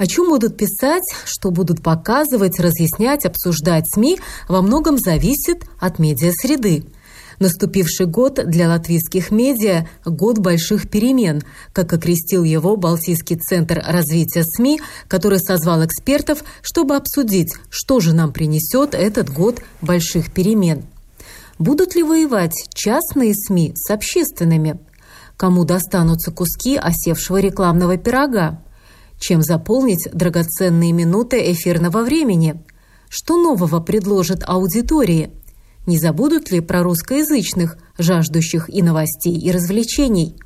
О чем будут писать, что будут показывать, разъяснять, обсуждать СМИ, во многом зависит от медиасреды. Наступивший год для латвийских медиа – год больших перемен, как окрестил его Балтийский центр развития СМИ, который созвал экспертов, чтобы обсудить, что же нам принесет этот год больших перемен. Будут ли воевать частные СМИ с общественными? Кому достанутся куски осевшего рекламного пирога? Чем заполнить драгоценные минуты эфирного времени? Что нового предложат аудитории? Не забудут ли про русскоязычных, жаждущих и новостей, и развлечений?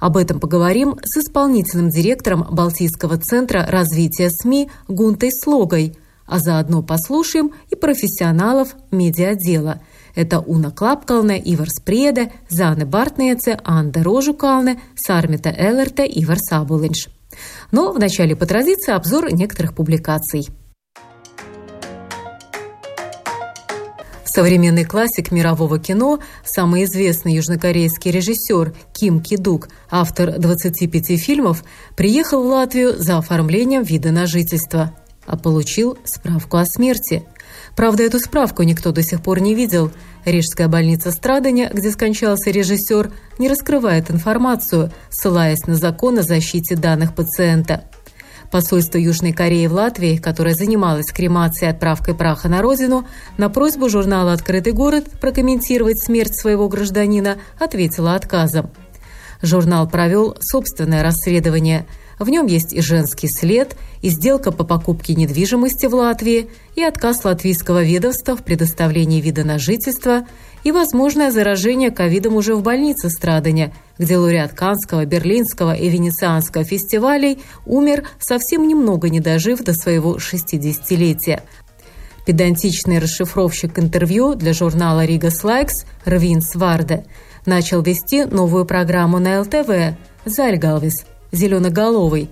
Об этом поговорим с исполнительным директором Балтийского центра развития СМИ Гунтой Слогой, а заодно послушаем и профессионалов медиадела – это Уна Клапкалне, Ивар Спреде, Зане Бартнеце, Анда Рожукалне, Сармита Элерте, Ивар Сабулинш. Но вначале по традиции обзор некоторых публикаций. Современный классик мирового кино, самый известный южнокорейский режиссер Ким Кидук, автор 25 фильмов, приехал в Латвию за оформлением вида на жительство, а получил справку о смерти. Правда, эту справку никто до сих пор не видел. Рижская больница Страдания, где скончался режиссер, не раскрывает информацию, ссылаясь на закон о защите данных пациента. Посольство Южной Кореи в Латвии, которое занималось кремацией и отправкой праха на родину, на просьбу журнала «Открытый город» прокомментировать смерть своего гражданина ответило отказом. Журнал провел собственное расследование – в нем есть и женский след, и сделка по покупке недвижимости в Латвии, и отказ латвийского ведомства в предоставлении вида на жительство, и возможное заражение ковидом уже в больнице Страдания, где лауреат Канского, Берлинского и Венецианского фестивалей умер, совсем немного не дожив до своего 60-летия. Педантичный расшифровщик интервью для журнала «Рига Слайкс» Рвин Сварде начал вести новую программу на ЛТВ «Зальгалвис», зеленоголовый.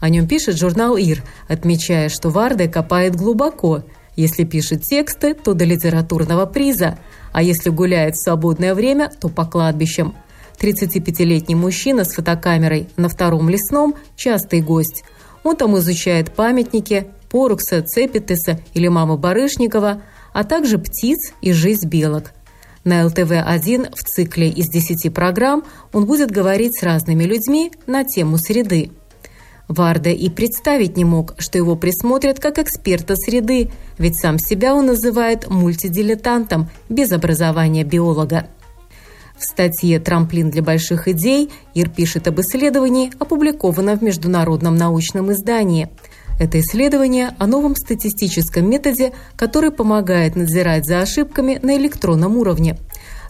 О нем пишет журнал «Ир», отмечая, что Варде копает глубоко. Если пишет тексты, то до литературного приза, а если гуляет в свободное время, то по кладбищам. 35-летний мужчина с фотокамерой на втором лесном – частый гость. Он там изучает памятники Порукса, Цепетеса или мамы Барышникова, а также птиц и жизнь белок – на ЛТВ-1 в цикле из 10 программ он будет говорить с разными людьми на тему среды. Варда и представить не мог, что его присмотрят как эксперта среды, ведь сам себя он называет мультидилетантом без образования биолога. В статье «Трамплин для больших идей» Ир пишет об исследовании, опубликованном в международном научном издании – это исследование о новом статистическом методе, который помогает надзирать за ошибками на электронном уровне.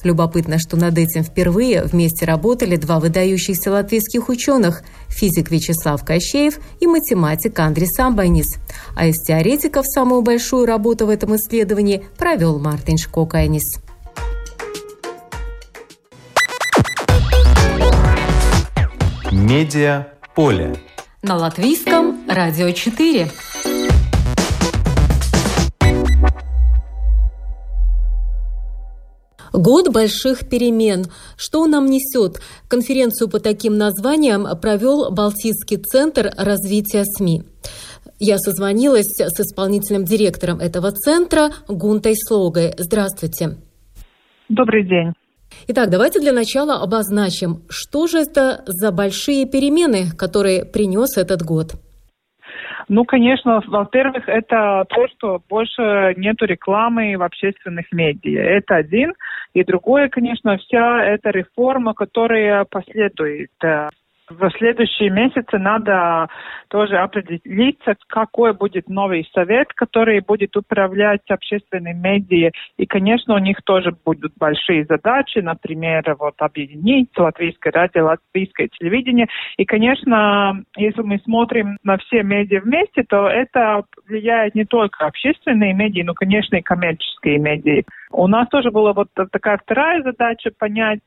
Любопытно, что над этим впервые вместе работали два выдающихся латвийских ученых – физик Вячеслав Кощеев и математик Андрей Самбайнис. А из теоретиков самую большую работу в этом исследовании провел Мартин Шкокайнис. Медиа поле на латвийском радио 4. Год больших перемен. Что он нам несет? Конференцию по таким названиям провел Балтийский центр развития СМИ. Я созвонилась с исполнительным директором этого центра Гунтой Слогой. Здравствуйте. Добрый день. Итак, давайте для начала обозначим, что же это за большие перемены, которые принес этот год. Ну, конечно, во-первых, это то, что больше нету рекламы в общественных медиа. Это один. И другое, конечно, вся эта реформа, которая последует. В следующие месяцы надо тоже определиться, какой будет новый совет, который будет управлять общественными медиа. И, конечно, у них тоже будут большие задачи, например, вот объединить латвийское радио, латвийское телевидение. И, конечно, если мы смотрим на все медиа вместе, то это влияет не только общественные медиа, но, конечно, и коммерческие медиа. У нас тоже была вот такая вторая задача понять,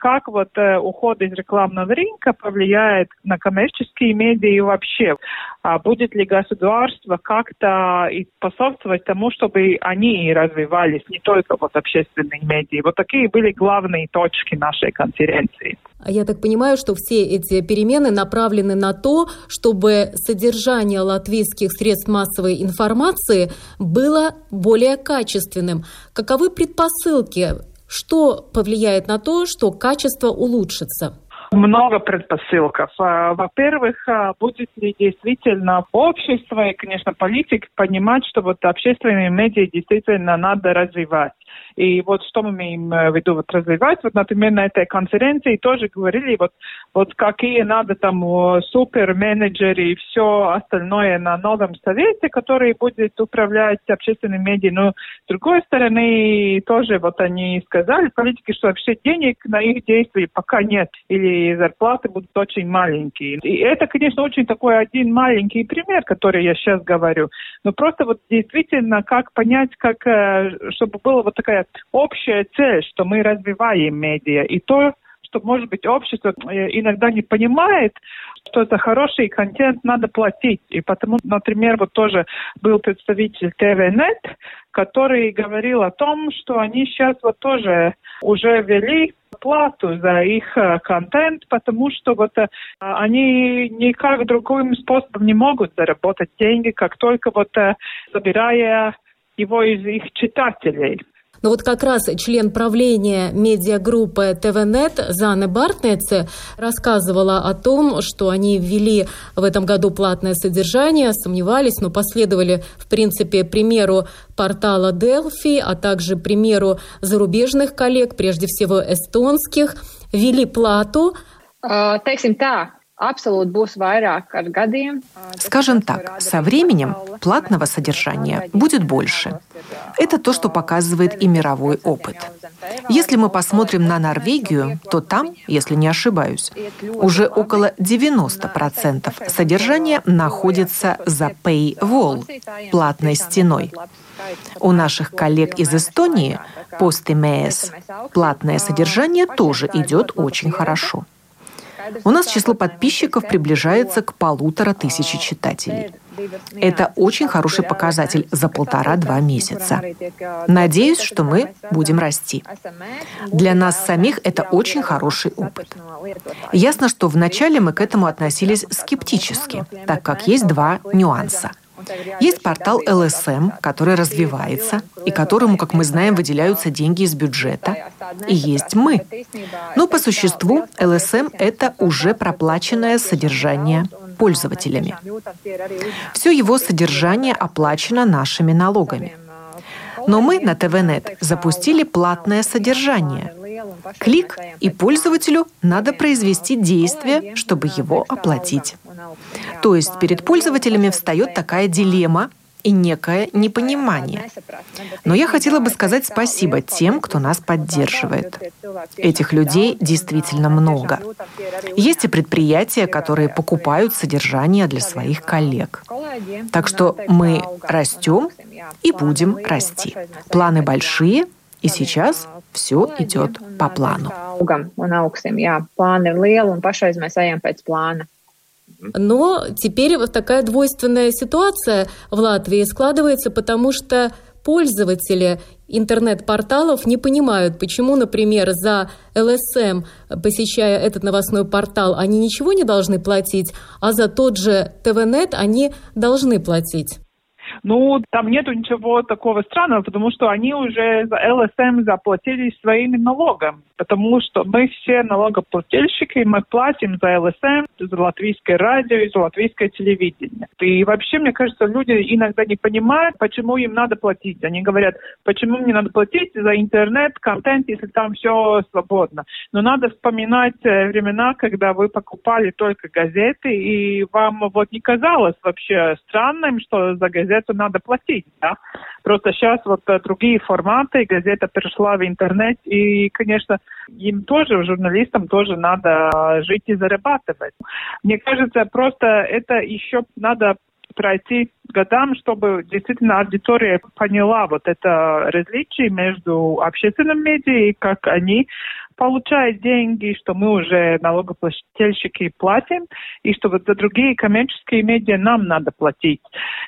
как вот э, уход из рекламного рынка повлияет на коммерческие медиа и вообще. А будет ли государство как-то и способствовать тому, чтобы они развивались, не только вот общественные медиа. Вот такие были главные точки нашей конференции. Я так понимаю, что все эти перемены направлены на то, чтобы содержание латвийских средств массовой информации было более качественным. Каковы предпосылки что повлияет на то, что качество улучшится? Много предпосылков. А, во-первых, а, будет ли действительно общество и, конечно, политик понимать, что вот общественные медиа действительно надо развивать. И вот что мы имеем в виду вот развивать. Вот, например, на этой конференции тоже говорили, вот, вот какие надо там супер-менеджеры и все остальное на новом совете, который будет управлять общественными медиа. Но с другой стороны, тоже вот они сказали, политики, что вообще денег на их действия пока нет. Или зарплаты будут очень маленькие. И это, конечно, очень такой один маленький пример, который я сейчас говорю. Но просто вот действительно, как понять, как, э, чтобы была вот такая общая цель, что мы развиваем медиа. И то, что, может быть, общество э, иногда не понимает, что за хороший контент надо платить. И потому, например, вот тоже был представитель ТВНет, который говорил о том, что они сейчас вот тоже уже ввели плату за их э, контент, потому что вот э, они никак другим способом не могут заработать деньги, как только вот забирая его из их читателей. Но вот как раз член правления медиагруппы ТВНет Зана Бартнеце рассказывала о том, что они ввели в этом году платное содержание, сомневались, но последовали, в принципе, примеру портала Delphi, а также примеру зарубежных коллег, прежде всего эстонских, ввели плату. Teiksim tā, Скажем так, со временем платного содержания будет больше. Это то, что показывает и мировой опыт. Если мы посмотрим на Норвегию, то там, если не ошибаюсь, уже около 90% содержания находится за paywall, платной стеной. У наших коллег из Эстонии, PostIMS, платное содержание тоже идет очень хорошо. У нас число подписчиков приближается к полутора тысячи читателей. Это очень хороший показатель за полтора-два месяца. Надеюсь, что мы будем расти. Для нас самих это очень хороший опыт. Ясно, что вначале мы к этому относились скептически, так как есть два нюанса. Есть портал ЛСМ, который развивается и которому, как мы знаем, выделяются деньги из бюджета. И есть мы. Но по существу ЛСМ – это уже проплаченное содержание пользователями. Все его содержание оплачено нашими налогами. Но мы на ТВНет запустили платное содержание. Клик, и пользователю надо произвести действие, чтобы его оплатить. То есть перед пользователями встает такая дилемма и некое непонимание. Но я хотела бы сказать спасибо тем, кто нас поддерживает. Этих людей действительно много. Есть и предприятия, которые покупают содержание для своих коллег. Так что мы растем и будем расти. Планы большие, и сейчас все идет по плану. Но теперь вот такая двойственная ситуация в Латвии складывается, потому что пользователи интернет-порталов не понимают, почему, например, за ЛСМ, посещая этот новостной портал, они ничего не должны платить, а за тот же ТВНет они должны платить. Ну, там нету ничего такого странного, потому что они уже за ЛСМ заплатили своими налогами. Потому что мы все налогоплательщики, мы платим за ЛСМ, за латвийское радио и за латвийское телевидение. И вообще, мне кажется, люди иногда не понимают, почему им надо платить. Они говорят, почему мне надо платить за интернет, контент, если там все свободно. Но надо вспоминать э, времена, когда вы покупали только газеты, и вам вот не казалось вообще странным, что за газету надо платить, да? Просто сейчас вот э, другие форматы, газета перешла в интернет, и, конечно, им тоже, журналистам тоже надо жить и зарабатывать. Мне кажется, просто это еще надо пройти годам, чтобы действительно аудитория поняла вот это различие между общественным медиа и как они получают деньги, что мы уже налогоплательщики платим, и что вот за другие коммерческие медиа нам надо платить.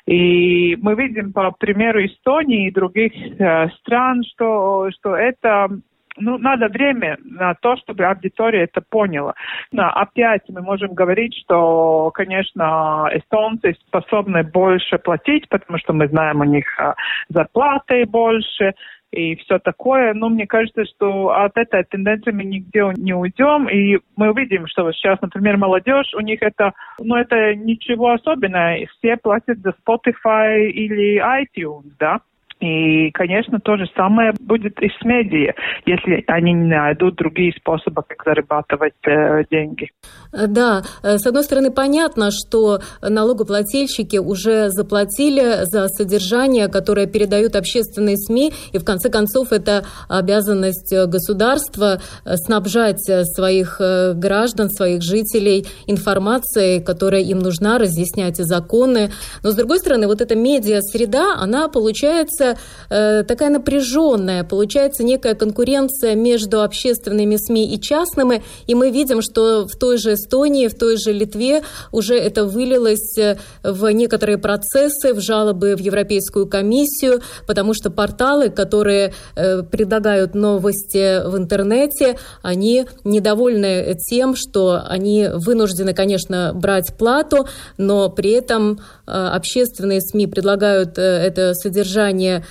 И мы видим по примеру Эстонии и других э, стран, что, что это ну, надо время на то, чтобы аудитория это поняла. Но опять мы можем говорить, что, конечно, эстонцы способны больше платить, потому что мы знаем у них а, зарплаты больше, и все такое. Но мне кажется, что от этой тенденции мы нигде не уйдем. И мы видим, что сейчас, например, молодежь, у них это, ну, это ничего особенного. Все платят за Spotify или iTunes, да. И, конечно, то же самое будет и с медиа, если они не найдут другие способы, как зарабатывать э, деньги. Да, э, с одной стороны, понятно, что налогоплательщики уже заплатили за содержание, которое передают общественные СМИ, и в конце концов это обязанность государства э, снабжать своих э, граждан, своих жителей информацией, которая им нужна, разъяснять законы. Но, с другой стороны, вот эта медиа-среда, она получается э, такая напряженная, получается некая конкуренция между общественными СМИ и частными, и мы видим, что в той же Эстонии, в той же Литве уже это вылилось э, в некоторые процессы, в жалобы в Европейскую комиссию, потому что порталы, которые э, предлагают новости в интернете, они недовольны тем, что они вынуждены, конечно, брать плату, но при этом э, общественные СМИ предлагают это содержание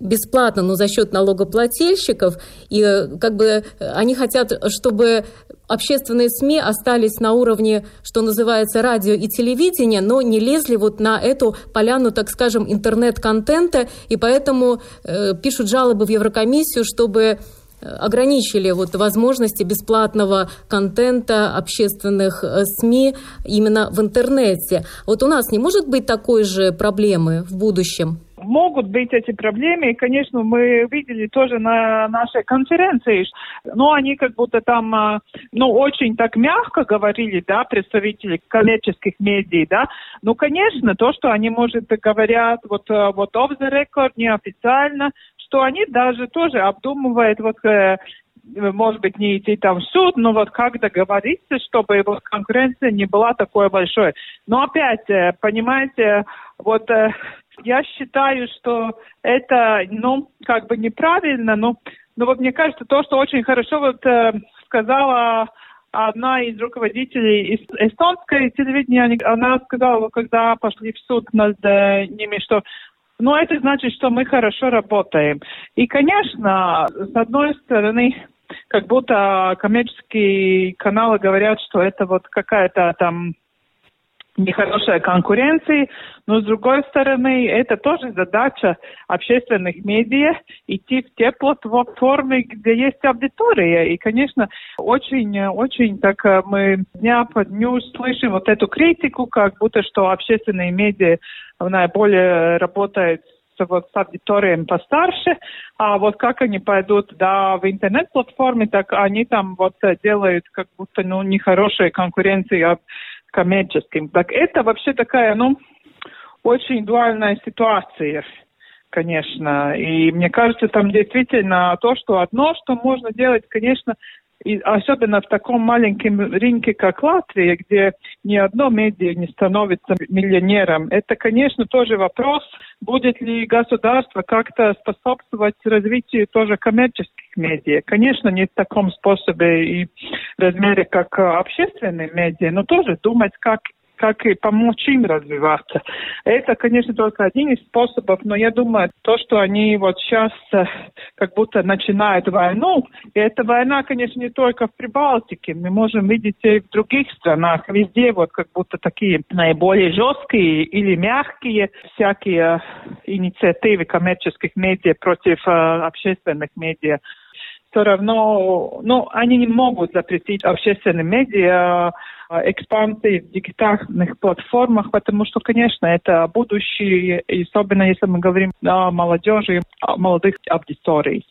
бесплатно, но за счет налогоплательщиков, и э, как бы э, они хотят, чтобы общественные СМИ остались на уровне, что называется, радио и телевидения, но не лезли вот на эту поляну, так скажем, интернет-контента, и поэтому э, пишут жалобы в Еврокомиссию, чтобы э, ограничили вот возможности бесплатного контента общественных СМИ именно в интернете. Вот у нас не может быть такой же проблемы в будущем? Могут быть эти проблемы. И, конечно, мы видели тоже на нашей конференции, но они как будто там, а, ну, очень так мягко говорили, да, представители коммерческих медиа, да. Ну, конечно, то, что они, может, говорят вот, а, вот off the record, неофициально, что они даже тоже обдумывают вот э, может быть, не идти там в суд, но вот как договориться, чтобы вот конкуренция не была такой большой. Но опять, э, понимаете, вот э, я считаю, что это, ну, как бы неправильно, но, но вот мне кажется, то, что очень хорошо вот э, сказала одна из руководителей эстонской телевидения, она сказала, когда пошли в суд над э, ними, что ну, это значит, что мы хорошо работаем. И, конечно, с одной стороны, как будто коммерческие каналы говорят, что это вот какая-то там нехорошая конкуренция, но с другой стороны, это тоже задача общественных медиа идти в те платформы, где есть аудитория. И, конечно, очень-очень так э, мы дня по дню слышим вот эту критику, как будто что общественные медиа наиболее работают вот с аудиторией постарше, а вот как они пойдут да, в интернет-платформе, так они там вот делают как будто ну, нехорошие конкуренции коммерческим. Так это вообще такая, ну, очень дуальная ситуация, конечно. И мне кажется, там действительно то, что одно, что можно делать, конечно, и особенно в таком маленьком рынке, как Латвия, где ни одно медиа не становится миллионером, это, конечно, тоже вопрос, будет ли государство как-то способствовать развитию тоже коммерческих медиа. Конечно, не в таком способе и размере, как общественные медиа, но тоже думать, как как и помочь им развиваться. Это, конечно, только один из способов, но я думаю, то, что они вот сейчас э, как будто начинают войну, и эта война, конечно, не только в Прибалтике, мы можем видеть и в других странах, везде вот как будто такие наиболее жесткие или мягкие всякие инициативы коммерческих медиа против э, общественных медиа все равно, ну, они не могут запретить общественные медиа э, экспансии в дигитальных платформах, потому что, конечно, это будущее, особенно если мы говорим о молодежи, о молодых аудиториях.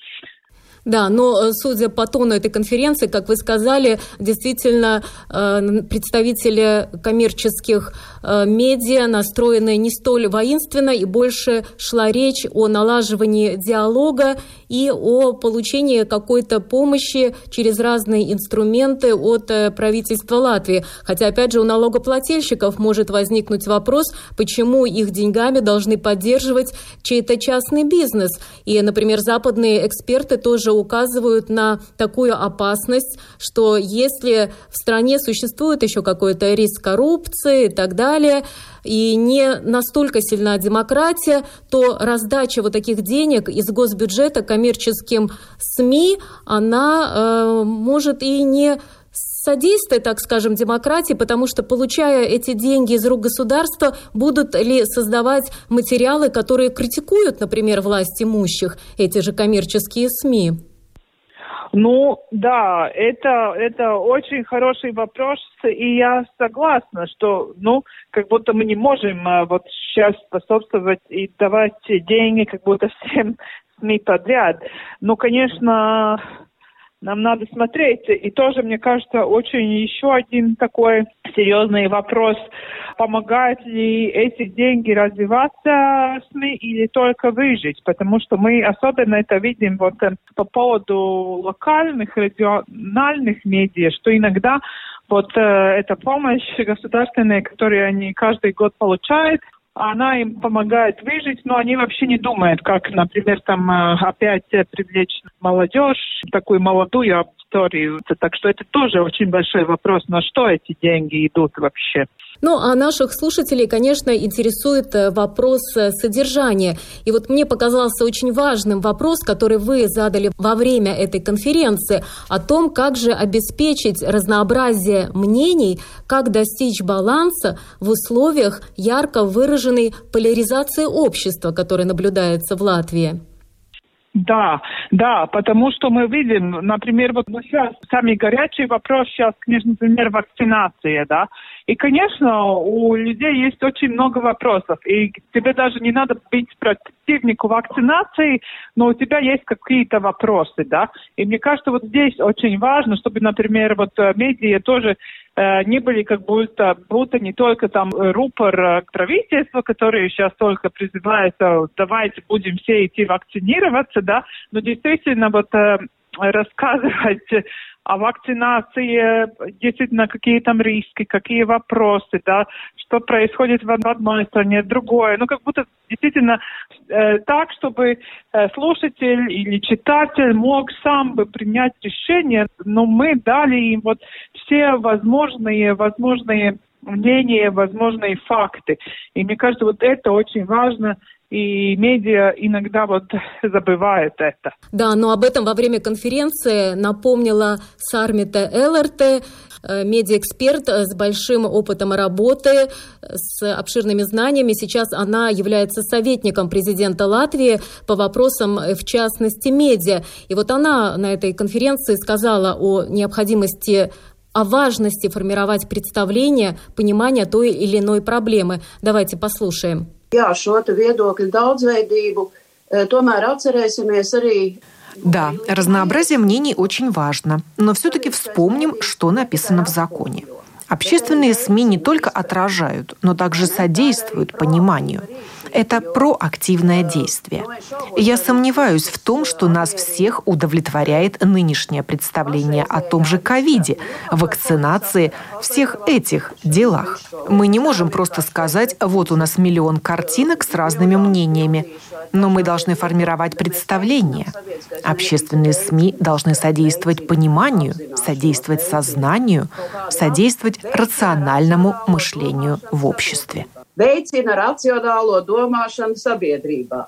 Да, но э, судя по тону этой конференции, как вы сказали, действительно э, представители коммерческих э, медиа настроены не столь воинственно и больше шла речь о налаживании диалога и о получении какой-то помощи через разные инструменты от правительства Латвии. Хотя, опять же, у налогоплательщиков может возникнуть вопрос, почему их деньгами должны поддерживать чей-то частный бизнес. И, например, западные эксперты тоже также указывают на такую опасность, что если в стране существует еще какой-то риск коррупции и так далее, и не настолько сильна демократия, то раздача вот таких денег из госбюджета коммерческим СМИ, она э, может и не содействие, так скажем, демократии, потому что, получая эти деньги из рук государства, будут ли создавать материалы, которые критикуют, например, власть имущих, эти же коммерческие СМИ? Ну, да, это, это очень хороший вопрос, и я согласна, что, ну, как будто мы не можем а, вот сейчас способствовать и давать деньги как будто всем СМИ подряд. Ну, конечно, нам надо смотреть. И тоже, мне кажется, очень еще один такой серьезный вопрос. Помогают ли эти деньги развиваться СМИ или только выжить? Потому что мы особенно это видим вот э, по поводу локальных, региональных медиа, что иногда вот э, эта помощь государственная, которую они каждый год получают, она им помогает выжить, но они вообще не думают, как, например, там э, опять привлечь молодежь, такую молодую аудиторию. Так что это тоже очень большой вопрос, на что эти деньги идут вообще. Ну, а наших слушателей, конечно, интересует э, вопрос э, содержания. И вот мне показался очень важным вопрос, который вы задали во время этой конференции, о том, как же обеспечить разнообразие мнений, как достичь баланса в условиях ярко выраженной поляризации общества, которая наблюдается в Латвии. Да, да, потому что мы видим, например, вот сейчас самый горячий вопрос сейчас, конечно, например, вакцинация, да, и, конечно, у людей есть очень много вопросов. И тебе даже не надо быть противником вакцинации, но у тебя есть какие-то вопросы, да. И мне кажется, вот здесь очень важно, чтобы, например, вот э, медиа тоже э, не были как будто, будто не только там рупор э, правительства, которые сейчас только призывают, э, давайте будем все идти вакцинироваться, да, но действительно вот рассказывать о вакцинации, действительно, какие там риски, какие вопросы, да, что происходит в одной стране, в другой. Ну, как будто действительно э, так, чтобы э, слушатель или читатель мог сам бы принять решение, но мы дали им вот все возможные, возможные мнения, возможные факты. И мне кажется, вот это очень важно и медиа иногда вот забывают это. Да, но об этом во время конференции напомнила Сармита ЛРТ, э, медиаэксперт с большим опытом работы, с обширными знаниями. Сейчас она является советником президента Латвии по вопросам, э, в частности, медиа. И вот она на этой конференции сказала о необходимости о важности формировать представление, понимание той или иной проблемы. Давайте послушаем jā, šo viedokļu daudzveidību, tomēr atcerēsimies arī да, разнообразие мнений очень важно, но все-таки вспомним, что написано в законе. Общественные СМИ не только отражают, но также содействуют пониманию. Это проактивное действие. Я сомневаюсь в том, что нас всех удовлетворяет нынешнее представление о том же ковиде, вакцинации, всех этих делах. Мы не можем просто сказать, вот у нас миллион картинок с разными мнениями. Но мы должны формировать представление. Общественные СМИ должны содействовать пониманию, содействовать сознанию, содействовать рациональному мышлению в обществе. Veicina racionālo domāšanu sabiedrībā.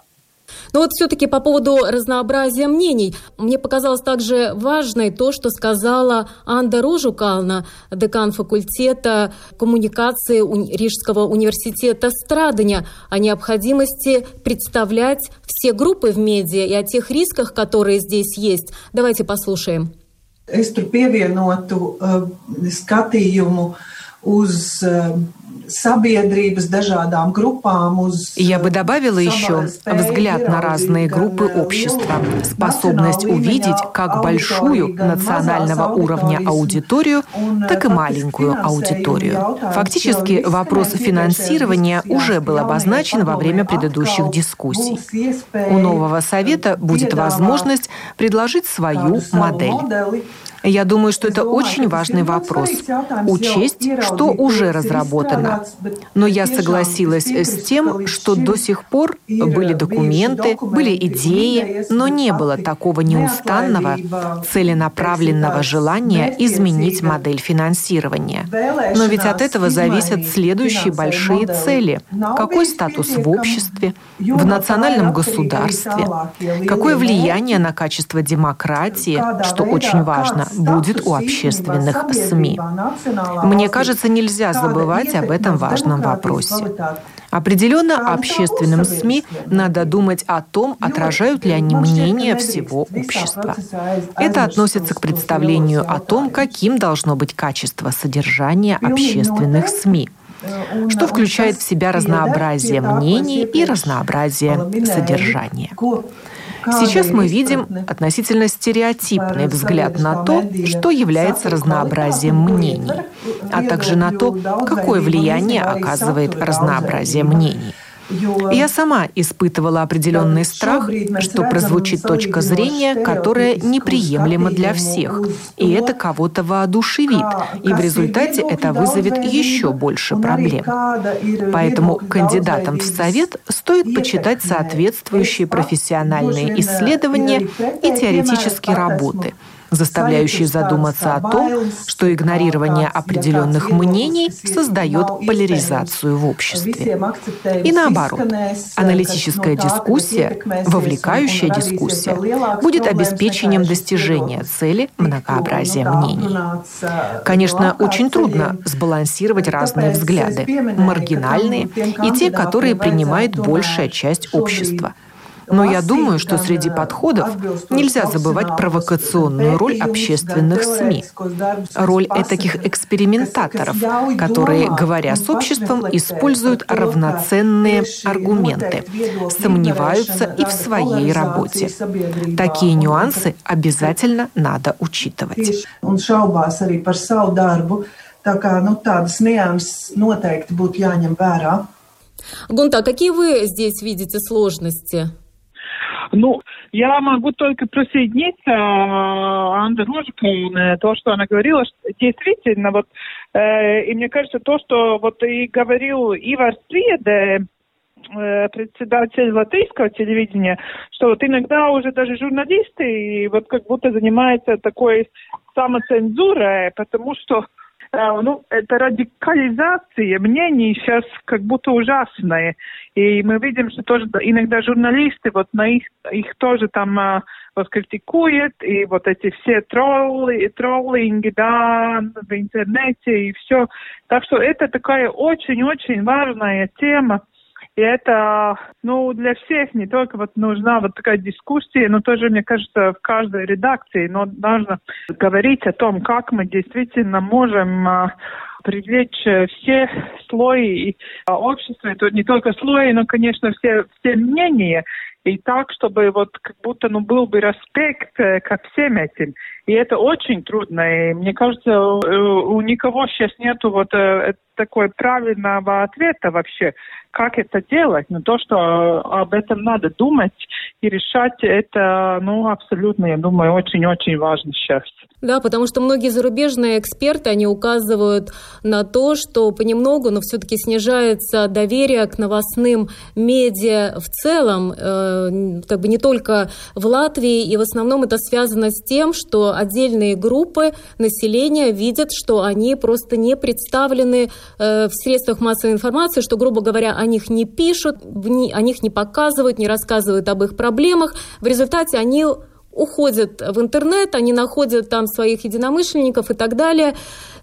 Но вот все-таки по поводу разнообразия мнений. Мне показалось также важной то, что сказала Анда Рожукална, декан факультета коммуникации Рижского университета Страдания, о необходимости представлять все группы в медиа и о тех рисках, которые здесь есть. Давайте послушаем. Es tur pievienotu uh, skatījumu uz uh, Я бы добавила еще взгляд на разные группы общества, способность увидеть как большую национального уровня аудиторию, так и маленькую аудиторию. Фактически вопрос финансирования уже был обозначен во время предыдущих дискуссий. У нового совета будет возможность предложить свою модель. Я думаю, что это очень важный вопрос. Учесть, что уже разработано. Но я согласилась с тем, что до сих пор были документы, были идеи, но не было такого неустанного, целенаправленного желания изменить модель финансирования. Но ведь от этого зависят следующие большие цели. Какой статус в обществе, в национальном государстве, какое влияние на качество демократии, что очень важно, будет у общественных СМИ. Мне кажется, нельзя забывать об этом важном вопросе. Определенно, общественным СМИ надо думать о том, отражают ли они мнение всего общества. Это относится к представлению о том, каким должно быть качество содержания общественных СМИ что включает в себя разнообразие мнений и разнообразие содержания. Сейчас мы видим относительно стереотипный взгляд на то, что является разнообразием мнений, а также на то, какое влияние оказывает разнообразие мнений. Я сама испытывала определенный страх, что прозвучит точка зрения, которая неприемлема для всех, и это кого-то воодушевит, и в результате это вызовет еще больше проблем. Поэтому кандидатам в совет стоит почитать соответствующие профессиональные исследования и теоретические работы – заставляющий задуматься о том, что игнорирование определенных мнений создает поляризацию в обществе. И наоборот, аналитическая дискуссия, вовлекающая дискуссия, будет обеспечением достижения цели многообразия мнений. Конечно, очень трудно сбалансировать разные взгляды, маргинальные и те, которые принимает большая часть общества – но я думаю, что среди подходов нельзя забывать провокационную роль общественных СМИ, роль таких экспериментаторов, которые, говоря с обществом, используют равноценные аргументы, сомневаются и в своей работе. Такие нюансы обязательно надо учитывать. Tā kā nu, tādas nianses noteikti būtu jāņem vērā. Гунта, какие вы здесь видите сложности? Ну, я могу только присоединиться а, Анна Рожиковна, то, что она говорила, действительно, вот, э, и мне кажется, то, что вот и говорил Ивар Среде, э, председатель латвийского телевидения, что вот иногда уже даже журналисты вот как будто занимаются такой самоцензурой, потому что Э, ну, это радикализация мнений сейчас как будто ужасная. И мы видим, что тоже иногда журналисты вот на их, их тоже там а, вот критикуют, и вот эти все тролли, троллинги, да, в интернете и все. Так что это такая очень-очень важная тема. И это, ну, для всех не только вот нужна вот такая дискуссия, но тоже, мне кажется, в каждой редакции, но нужно говорить о том, как мы действительно можем а, привлечь все слои общества, это не только слои, но, конечно, все, все мнения, и так, чтобы вот как будто ну, был бы респект ко всем этим. И это очень трудно. И мне кажется, у, у никого сейчас нету вот э, такой правильного ответа вообще, как это делать. Но то, что об этом надо думать и решать, это, ну, абсолютно, я думаю, очень-очень важно сейчас. Да, потому что многие зарубежные эксперты, они указывают на то, что понемногу, но все-таки снижается доверие к новостным медиа в целом, э, как бы не только в Латвии, и в основном это связано с тем, что отдельные группы населения видят, что они просто не представлены э, в средствах массовой информации, что, грубо говоря, о них не пишут, о них не показывают, не рассказывают об их проблемах. В результате они уходят в интернет, они находят там своих единомышленников и так далее.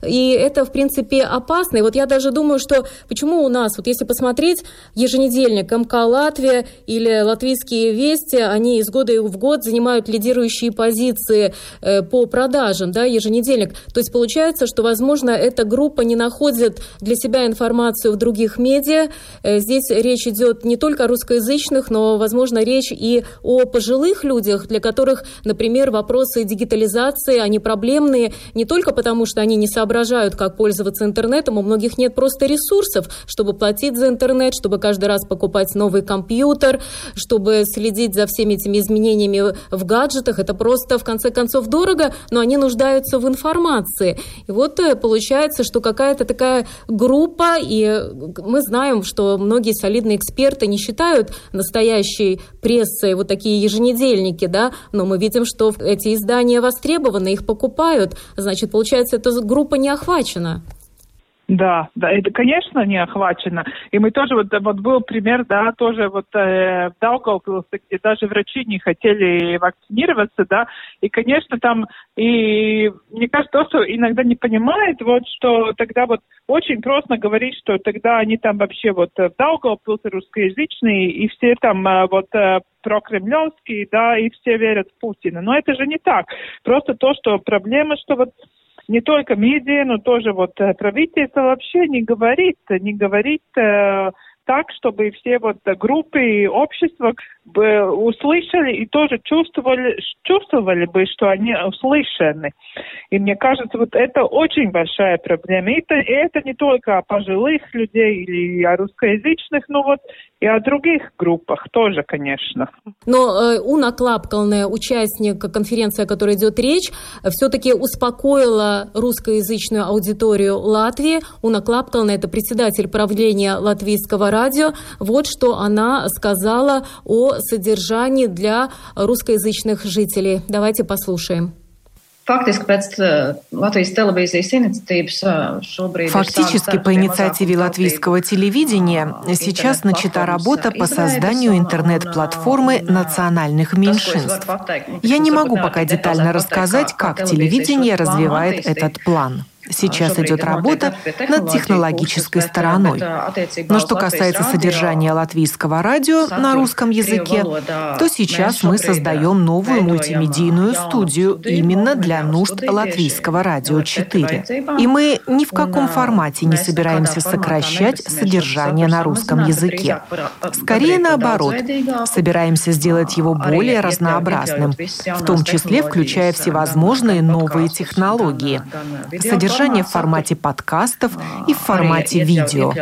И это, в принципе, опасно. И вот я даже думаю, что почему у нас, вот если посмотреть еженедельник МК Латвия или латвийские вести, они из года в год занимают лидирующие позиции э, по продажам, да, еженедельник. То есть получается, что, возможно, эта группа не находит для себя информацию в других медиа. Э, здесь речь идет не только о русскоязычных, но, возможно, речь и о пожилых людях, для которых, например, вопросы дигитализации, они проблемные не только потому, что они не соображают соображают, как пользоваться интернетом, у многих нет просто ресурсов, чтобы платить за интернет, чтобы каждый раз покупать новый компьютер, чтобы следить за всеми этими изменениями в гаджетах. Это просто, в конце концов, дорого, но они нуждаются в информации. И вот э, получается, что какая-то такая группа, и мы знаем, что многие солидные эксперты не считают настоящей прессой вот такие еженедельники, да, но мы видим, что эти издания востребованы, их покупают. Значит, получается, эта группа не охвачена. Да, да, это, конечно, не охвачено. И мы тоже, вот, вот был пример, да, тоже вот э, в Даугавпилсе, где даже врачи не хотели вакцинироваться, да, и, конечно, там, и мне кажется, то, что иногда не понимает, вот, что тогда вот очень просто говорить, что тогда они там вообще вот в Даугавпилсе русскоязычные, и все там э, вот э, прокремлевские, да, и все верят в Путина. Но это же не так. Просто то, что проблема, что вот не только медиа, но тоже вот э, правительство вообще не говорит, не говорит э, так, чтобы все вот группы и общества услышали и тоже чувствовали, чувствовали бы, что они услышаны. И мне кажется, вот это очень большая проблема. И это, и это не только о пожилых людей или о русскоязычных, но вот и о других группах тоже, конечно. Но э, Уна Клапкалная, участник конференции, о которой идет речь, все-таки успокоила русскоязычную аудиторию Латвии. Уна Клапкалная – это председатель правления латвийского радио. Вот что она сказала о содержании для русскоязычных жителей. Давайте послушаем. Фактически по инициативе латвийского телевидения сейчас начата работа по созданию интернет-платформы национальных меньшинств. Я не могу пока детально рассказать, как телевидение развивает этот план. Сейчас идет работа над технологической стороной. Но что касается содержания латвийского радио на русском языке, то сейчас мы создаем новую мультимедийную студию именно для нужд латвийского радио 4. И мы ни в каком формате не собираемся сокращать содержание на русском языке. Скорее наоборот, собираемся сделать его более разнообразным, в том числе включая всевозможные новые технологии. Содержание содержание в формате подкастов и в формате видео.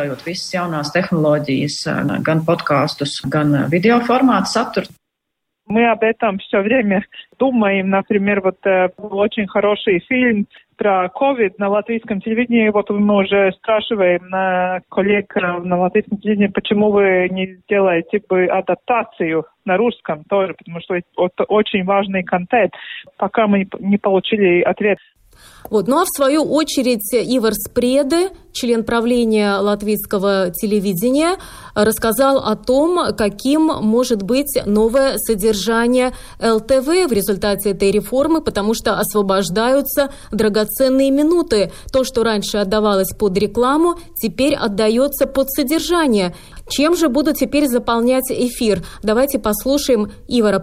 Мы об этом все время думаем. Например, вот э, очень хороший фильм про COVID на латвийском телевидении. Вот мы уже спрашиваем на коллег на латвийском телевидении, почему вы не делаете бы адаптацию на русском тоже, потому что это очень важный контент. Пока мы не получили ответ. Вот. Ну а в свою очередь Ивар Спреды, член правления латвийского телевидения, рассказал о том, каким может быть новое содержание ЛТВ в результате этой реформы, потому что освобождаются драгоценные минуты. То, что раньше отдавалось под рекламу, теперь отдается под содержание. Чем же будут теперь заполнять эфир? Давайте послушаем Ивара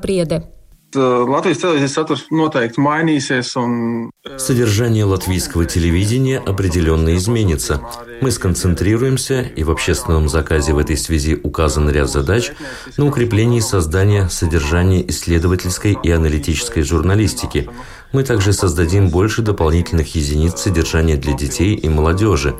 Преды. Содержание латвийского телевидения определенно изменится. Мы сконцентрируемся, и в общественном заказе в этой связи указан ряд задач на укреплении создания содержания исследовательской и аналитической журналистики. Мы также создадим больше дополнительных единиц содержания для детей и молодежи.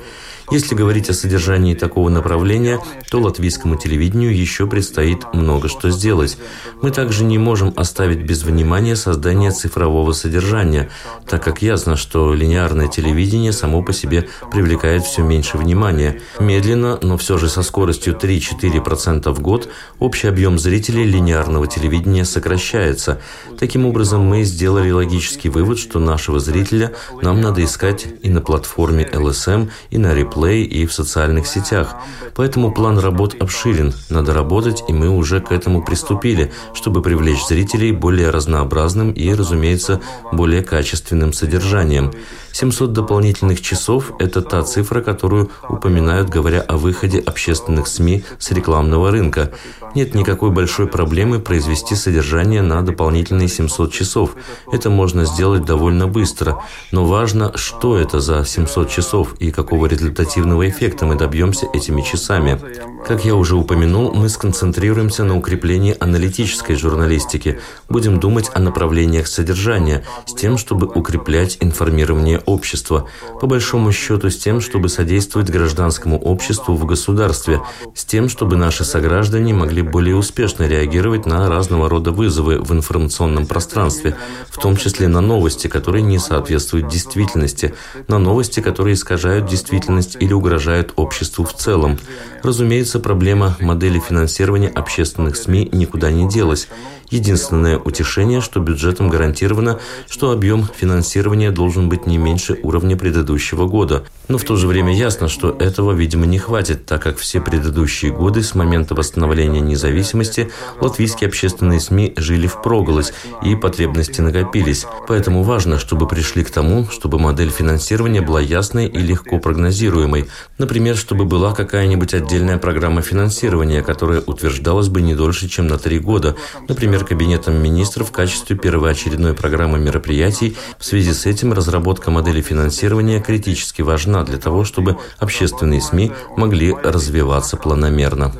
Если говорить о содержании такого направления, то латвийскому телевидению еще предстоит много что сделать. Мы также не можем оставить без внимания создание цифрового содержания, так как ясно, что линейное телевидение само по себе привлекает все меньше внимания. Медленно, но все же со скоростью 3-4% в год общий объем зрителей линейного телевидения сокращается. Таким образом, мы сделали логический вывод, что нашего зрителя нам надо искать и на платформе LSM, и на реплей Play и в социальных сетях. Поэтому план работ обширен, надо работать, и мы уже к этому приступили, чтобы привлечь зрителей более разнообразным и, разумеется, более качественным содержанием. 700 дополнительных часов – это та цифра, которую упоминают, говоря о выходе общественных СМИ с рекламного рынка. Нет никакой большой проблемы произвести содержание на дополнительные 700 часов. Это можно сделать довольно быстро. Но важно, что это за 700 часов и какого результативного эффекта мы добьемся этими часами. Как я уже упомянул, мы сконцентрируемся на укреплении аналитической журналистики. Будем думать о направлениях содержания с тем, чтобы укреплять информирование общества, по большому счету с тем, чтобы содействовать гражданскому обществу в государстве, с тем, чтобы наши сограждане могли более успешно реагировать на разного рода вызовы в информационном пространстве, в том числе на новости, которые не соответствуют действительности, на новости, которые искажают действительность или угрожают обществу в целом. Разумеется, проблема модели финансирования общественных СМИ никуда не делась. Единственное утешение, что бюджетом гарантировано, что объем финансирования должен быть не меньше уровня предыдущего года. Но в то же время ясно, что этого, видимо, не хватит, так как все предыдущие годы с момента восстановления независимости латвийские общественные СМИ жили в проголодь и потребности накопились. Поэтому важно, чтобы пришли к тому, чтобы модель финансирования была ясной и легко прогнозируемой. Например, чтобы была какая-нибудь отдельная программа финансирования, которая утверждалась бы не дольше, чем на три года. Например, Кабинетом министров в качестве первоочередной программы мероприятий. В связи с этим разработка модели финансирования критически важна для того, чтобы общественные СМИ могли развиваться планомерно.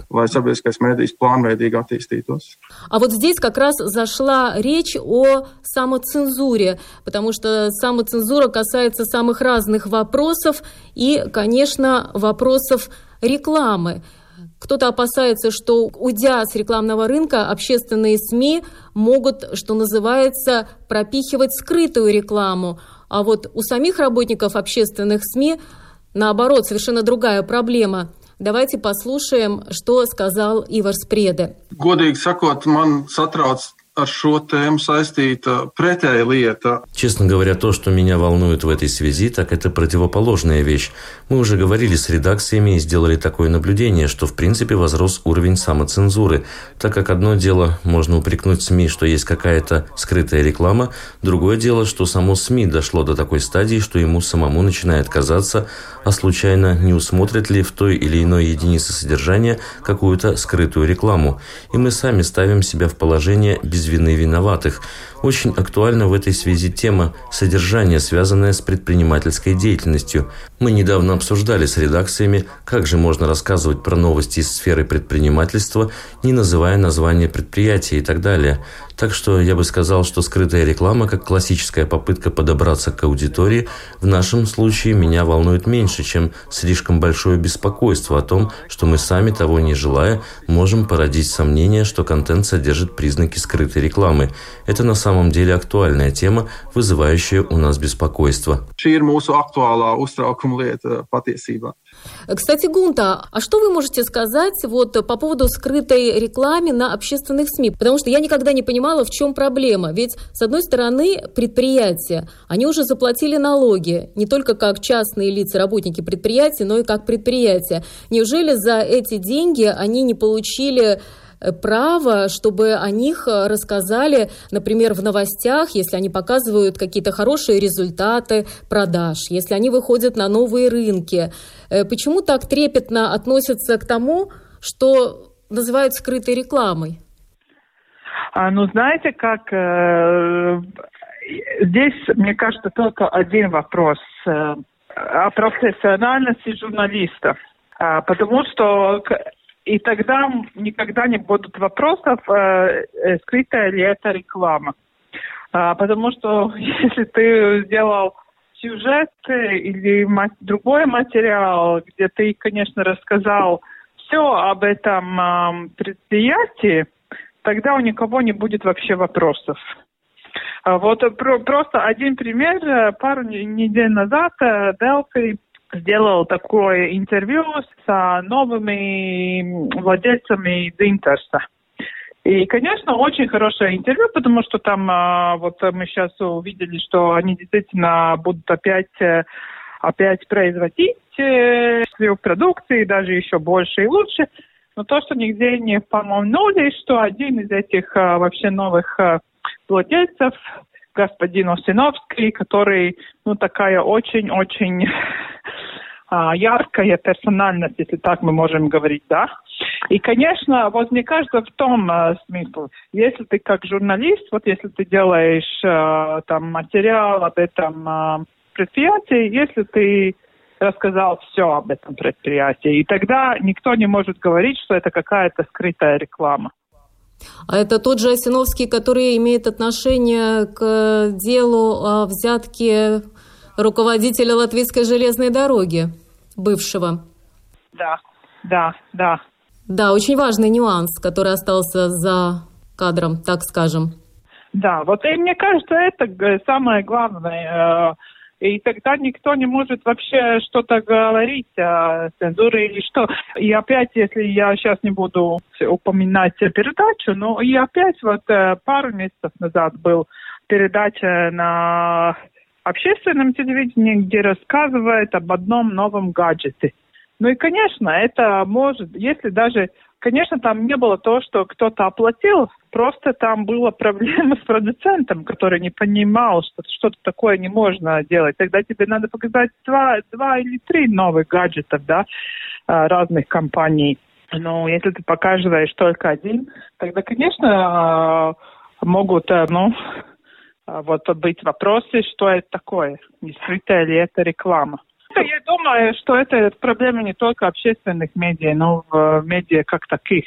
А вот здесь как раз зашла речь о самоцензуре, потому что самоцензура касается самых разных вопросов и, конечно, вопросов рекламы. Кто-то опасается, что, уйдя с рекламного рынка, общественные СМИ могут, что называется, пропихивать скрытую рекламу. А вот у самих работников общественных СМИ, наоборот, совершенно другая проблема – Давайте послушаем, что сказал Ивар Спреде. Godīgi sakot, man satrauc ar šo tēmu saistīta pretēja lieta. Честно говоря, то, что меня волнует в этой связи, так это противоположная вещь. Мы уже говорили с редакциями и сделали такое наблюдение, что в принципе возрос уровень самоцензуры, так как одно дело можно упрекнуть СМИ, что есть какая-то скрытая реклама, другое дело, что само СМИ дошло до такой стадии, что ему самому начинает казаться, а случайно не усмотрят ли в той или иной единице содержания какую-то скрытую рекламу. И мы сами ставим себя в положение без вины виноватых. Очень актуальна в этой связи тема содержания, связанная с предпринимательской деятельностью. Мы недавно обсуждали с редакциями, как же можно рассказывать про новости из сферы предпринимательства, не называя название предприятия и так далее. Так что я бы сказал, что скрытая реклама, как классическая попытка подобраться к аудитории, в нашем случае меня волнует меньше, чем слишком большое беспокойство о том, что мы сами, того не желая, можем породить сомнение, что контент содержит признаки скрытой рекламы. Это на самом деле актуальная тема, вызывающая у нас беспокойство. Кстати, Гунта, а что вы можете сказать вот по поводу скрытой рекламы на общественных СМИ? Потому что я никогда не понимала, в чем проблема. Ведь, с одной стороны, предприятия, они уже заплатили налоги, не только как частные лица, работники предприятий, но и как предприятия. Неужели за эти деньги они не получили право, чтобы о них э, рассказали, например, в новостях, если они показывают какие-то хорошие результаты продаж, если они выходят на новые рынки. Э, почему так трепетно относятся к тому, что называют скрытой рекламой? А, ну, знаете, как э, здесь, мне кажется, только один вопрос э, о профессиональности журналиста. А, потому что и тогда никогда не будут вопросов, э, э, скрытая ли это реклама. А, потому что если ты сделал сюжет или другой материал, где ты, конечно, рассказал все об этом э, предприятии, тогда у никого не будет вообще вопросов. А вот про, просто один пример. Э, пару недель назад Delphi э, сделал такое интервью с новыми владельцами Динтерса. И, конечно, очень хорошее интервью, потому что там а, вот мы сейчас увидели, что они действительно будут опять опять производить свою продукцию, даже еще больше и лучше. Но то, что нигде не помолвнули, что один из этих вообще новых владельцев, господин Осиновский, который, ну, такая очень-очень а, яркая персональность, если так мы можем говорить, да. И, конечно, вот мне кажется, в том э, смысле, если ты как журналист, вот если ты делаешь э, там материал об этом э, предприятии, если ты рассказал все об этом предприятии, и тогда никто не может говорить, что это какая-то скрытая реклама. А это тот же Осиновский, который имеет отношение к делу о взятке руководителя Латвийской железной дороги, бывшего. Да, да, да. Да, очень важный нюанс, который остался за кадром, так скажем. Да, вот и мне кажется, это самое главное. Э, и тогда никто не может вообще что-то говорить о цензуре или что. И опять, если я сейчас не буду упоминать передачу, но и опять вот э, пару месяцев назад был передача на общественном телевидении, где рассказывает об одном новом гаджете. Ну и, конечно, это может, если даже Конечно, там не было то, что кто-то оплатил, просто там была проблема с продуцентом, который не понимал, что что-то такое не можно делать. Тогда тебе надо показать два, два или три новых гаджетов, да, а, разных компаний. Но если ты показываешь только один, тогда, конечно, а, могут, э, ну, а, вот быть вопросы, что это такое, не скрытая ли это реклама. Я думаю, что это проблема не только общественных медиа, но в медиа как таких.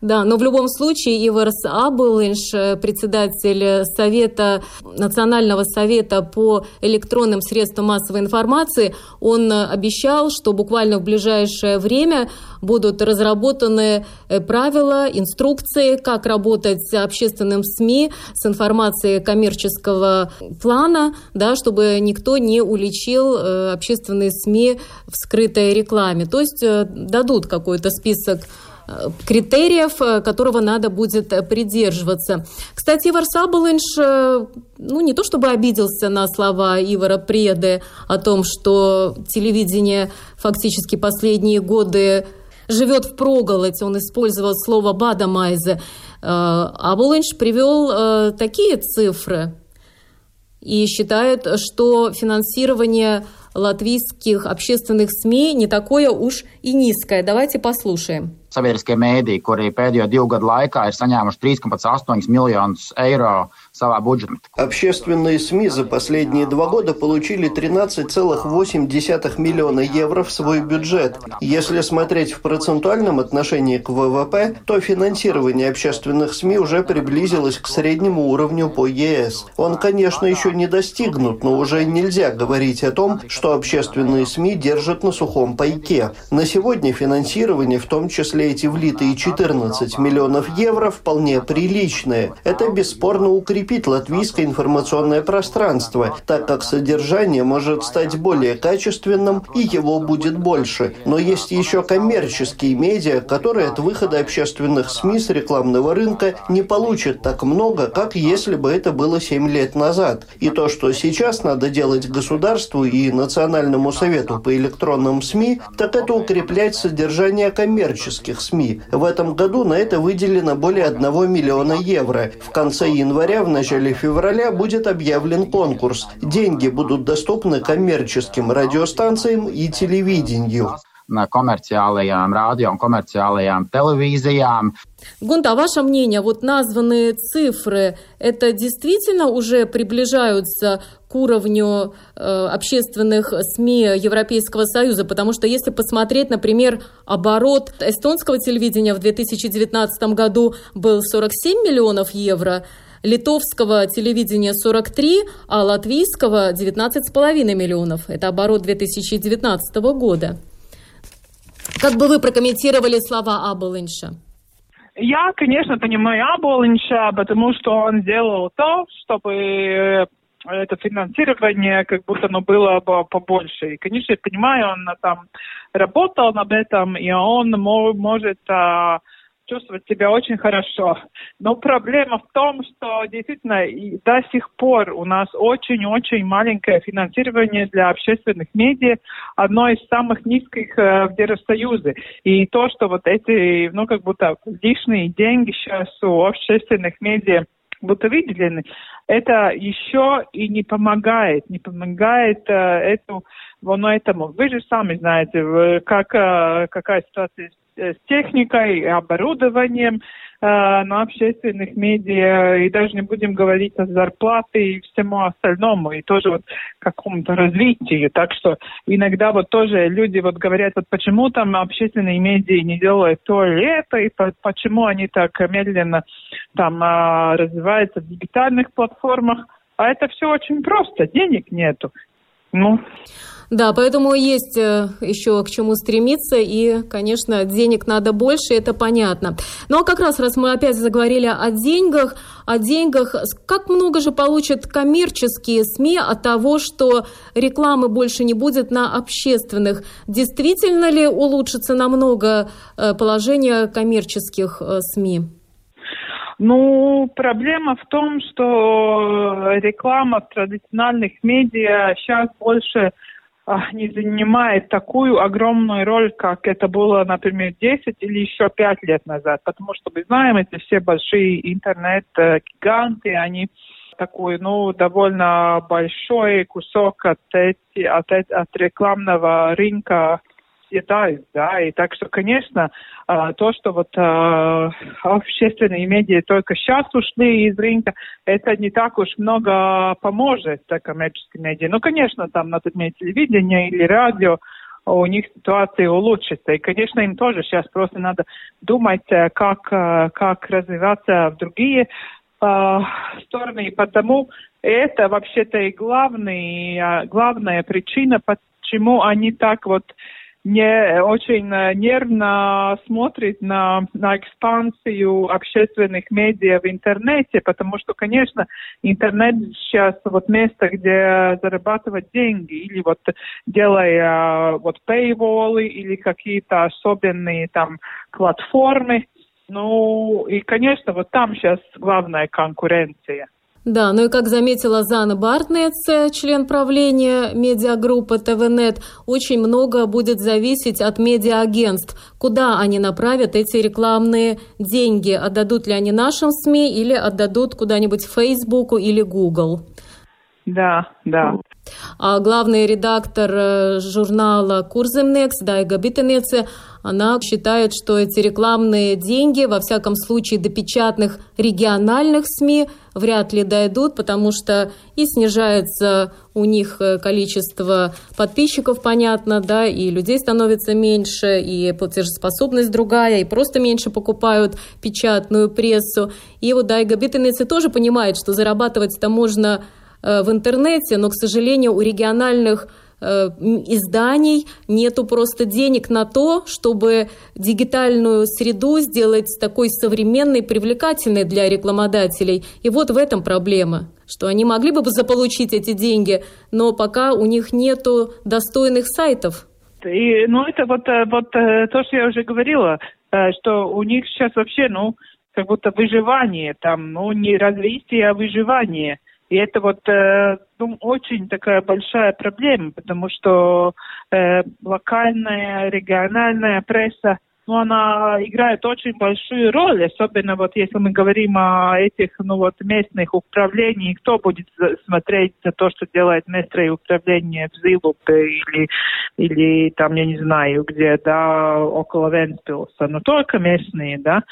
Да, но в любом случае Иварс Абулинш, э, председатель Совета, Национального совета по электронным средствам массовой информации, он э, обещал, что буквально в ближайшее время будут разработаны э, правила, инструкции, как работать с общественным СМИ, с информацией коммерческого плана, да, чтобы никто не уличил общественные СМИ в скрытой рекламе. То есть дадут какой-то список критериев, э, которого надо будет э, придерживаться. Кстати, Ивар Саболинш, э, ну, не то чтобы обиделся на слова Ивара Преды о том, что телевидение фактически последние годы живет в проголодь, он использовал слово «бадамайзе». Абулинш привел такие цифры и считает, что финансирование латвийских общественных СМИ не такое уж и низкое. Давайте послушаем. Sabiedriskie mēdī, kuri pēdējo divu gadu laikā ir saņēmuši 3,8 miljonus eiro Общественные СМИ за последние два года получили 13,8 миллиона евро в свой бюджет. Если смотреть в процентуальном отношении к ВВП, то финансирование общественных СМИ уже приблизилось к среднему уровню по ЕС. Он, конечно, еще не достигнут, но уже нельзя говорить о том, что общественные СМИ держат на сухом пайке. На сегодня финансирование, в том числе эти влитые 14 миллионов евро, вполне приличное. Это бесспорно укрепит латвийское информационное пространство, так как содержание может стать более качественным и его будет больше. Но есть еще коммерческие медиа, которые от выхода общественных СМИ с рекламного рынка не получат так много, как если бы это было 7 лет назад. И то, что сейчас надо делать государству и Национальному совету по электронным СМИ, так это укреплять содержание коммерческих СМИ. В этом году на это выделено более 1 миллиона евро. В конце января в начале февраля будет объявлен конкурс. Деньги будут доступны коммерческим радиостанциям и телевидению. Komerciālajām radio un komerciālajām televīzijām. Гунта, ваше мнение, вот названные цифры, это действительно уже приближаются к уровню э, общественных СМИ Европейского Союза? Потому что если посмотреть, например, оборот эстонского телевидения в 2019 году был 47 миллионов евро, литовского телевидения 43, а латвийского 19,5 миллионов. Это оборот 2019 года. Как бы вы прокомментировали слова Аболинша? Я, конечно, понимаю Аболинша, потому что он сделал то, чтобы э, это финансирование как будто оно было бы побольше. И, конечно, я понимаю, он там работал над этим, и он может а, чувствовать себя очень хорошо. Но проблема в том, что действительно и до сих пор у нас очень-очень маленькое финансирование для общественных медиа, одно из самых низких э, в Евросоюзе. И то, что вот эти, ну, как будто лишние деньги сейчас у общественных медиа будто выделены, это еще и не помогает, не помогает э, эту, ну, этому. Вы же сами знаете, как, э, какая ситуация с техникой, оборудованием э, на общественных медиа, и даже не будем говорить о зарплате и всему остальному, и тоже вот какому-то развитию. Так что иногда вот тоже люди вот говорят, вот почему там общественные медиа не делают то или это, и по почему они так медленно там э, развиваются в дигитальных платформах. А это все очень просто, денег нету. Ну, да, поэтому есть э, еще к чему стремиться, и, конечно, денег надо больше, это понятно. Ну а как раз, раз мы опять заговорили о деньгах, о деньгах, как много же получат коммерческие СМИ от того, что рекламы больше не будет на общественных? Действительно ли улучшится намного э, положение коммерческих э, СМИ? Ну, проблема в том, что реклама в традициональных медиа сейчас больше не занимает такую огромную роль, как это было, например, 10 или еще 5 лет назад. Потому что мы знаем, эти все большие интернет-гиганты, они такой, ну, довольно большой кусок от, эти, от, от рекламного рынка съедают, да, и так что, конечно, а, то, что вот а, общественные медиа только сейчас ушли из рынка, это не так уж много поможет коммерческим медиа. Ну, конечно, там, например, телевидение или радио, у них ситуация улучшится. И, конечно, им тоже сейчас просто надо думать, э, как, э, как развиваться в другие э, стороны. И потому это вообще-то и главный, главная причина, почему они так вот не очень э, нервно смотрит на, на экспансию общественных медиа в интернете, потому что, конечно, интернет сейчас вот место, где зарабатывать деньги, или вот делая вот paywall или какие-то особенные там платформы. Ну, и, конечно, вот там сейчас главная конкуренция. Да, ну и как заметила Зана Бартнец, член правления медиагруппы ТВНет, очень много будет зависеть от медиаагентств, куда они направят эти рекламные деньги, отдадут ли они нашим СМИ или отдадут куда-нибудь Фейсбуку или Google. Да, да. А главный редактор э, журнала «Курземнекс» Дайга Битенеце, она считает, что эти рекламные деньги, во всяком случае, до печатных региональных СМИ вряд ли дойдут, потому что и снижается у них э, количество подписчиков, понятно, да, и людей становится меньше, и платежеспособность другая, и просто меньше покупают печатную прессу. И вот Дайга Битенеце тоже понимает, что зарабатывать это можно в интернете, но, к сожалению, у региональных э, изданий нету просто денег на то, чтобы дигитальную среду сделать такой современной, привлекательной для рекламодателей. И вот в этом проблема, что они могли бы заполучить эти деньги, но пока у них нету достойных сайтов. И, ну, это вот, э, вот то, что я уже говорила, что у них сейчас вообще, ну, как будто выживание там, ну, не развитие, а выживание – и это вот э, ну, очень такая большая проблема, потому что э, локальная, региональная пресса ну, она играет очень большую роль, особенно вот если мы говорим о этих, ну, вот местных управлениях, кто будет смотреть за то, что делает местное управление в Зилупе или, или там, я не знаю, где, да, около Венспилса, но только местные, да,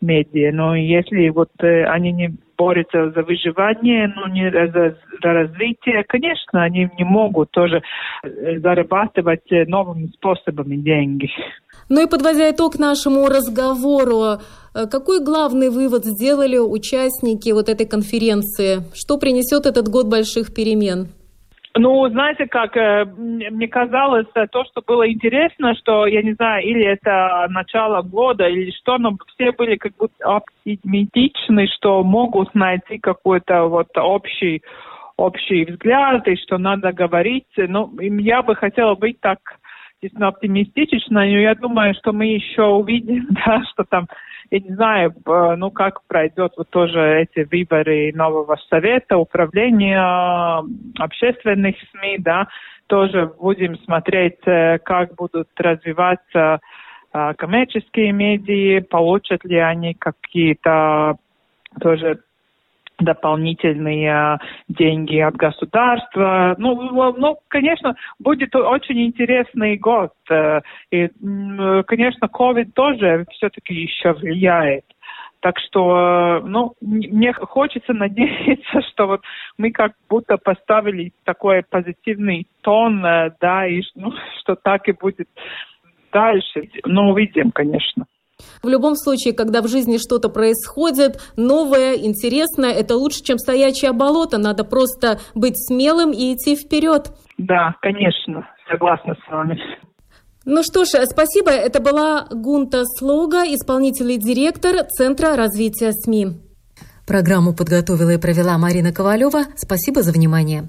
медиа. Но если вот э, они не борются за выживание, но не за, за развитие, конечно, они не могут тоже э, зарабатывать э, новыми способами деньги. Ну и подводя итог нашему разговору, какой главный вывод сделали участники вот этой конференции? Что принесет этот год больших перемен? Ну, знаете, как э, мне казалось, э, то, что было интересно, что, я не знаю, или это начало года, или что, но все были как будто оптимистичны, что могут найти какой-то вот общий, общий взгляд, и что надо говорить. Ну, я бы хотела быть так действительно оптимистично, но я думаю, что мы еще увидим, да, что там я не знаю, ну как пройдет вот тоже эти выборы нового совета, управления общественных СМИ, да, тоже будем смотреть, э, как будут развиваться э, коммерческие медиа, получат ли они какие-то тоже дополнительные деньги от государства. Ну, ну, конечно, будет очень интересный год. Э, и, конечно, COVID тоже все-таки еще влияет. Так что, ну, мне хочется надеяться, что вот мы как будто поставили такой позитивный тон, э, да, и ну, что так и будет дальше. Но увидим, конечно. В любом случае, когда в жизни что-то происходит, новое, интересное, это лучше, чем стоячее болото. Надо просто быть смелым и идти вперед. Да, конечно, согласна с вами. Ну что ж, спасибо. Это была Гунта Слога, исполнительный директор Центра развития СМИ. Программу подготовила и провела Марина Ковалева. Спасибо за внимание.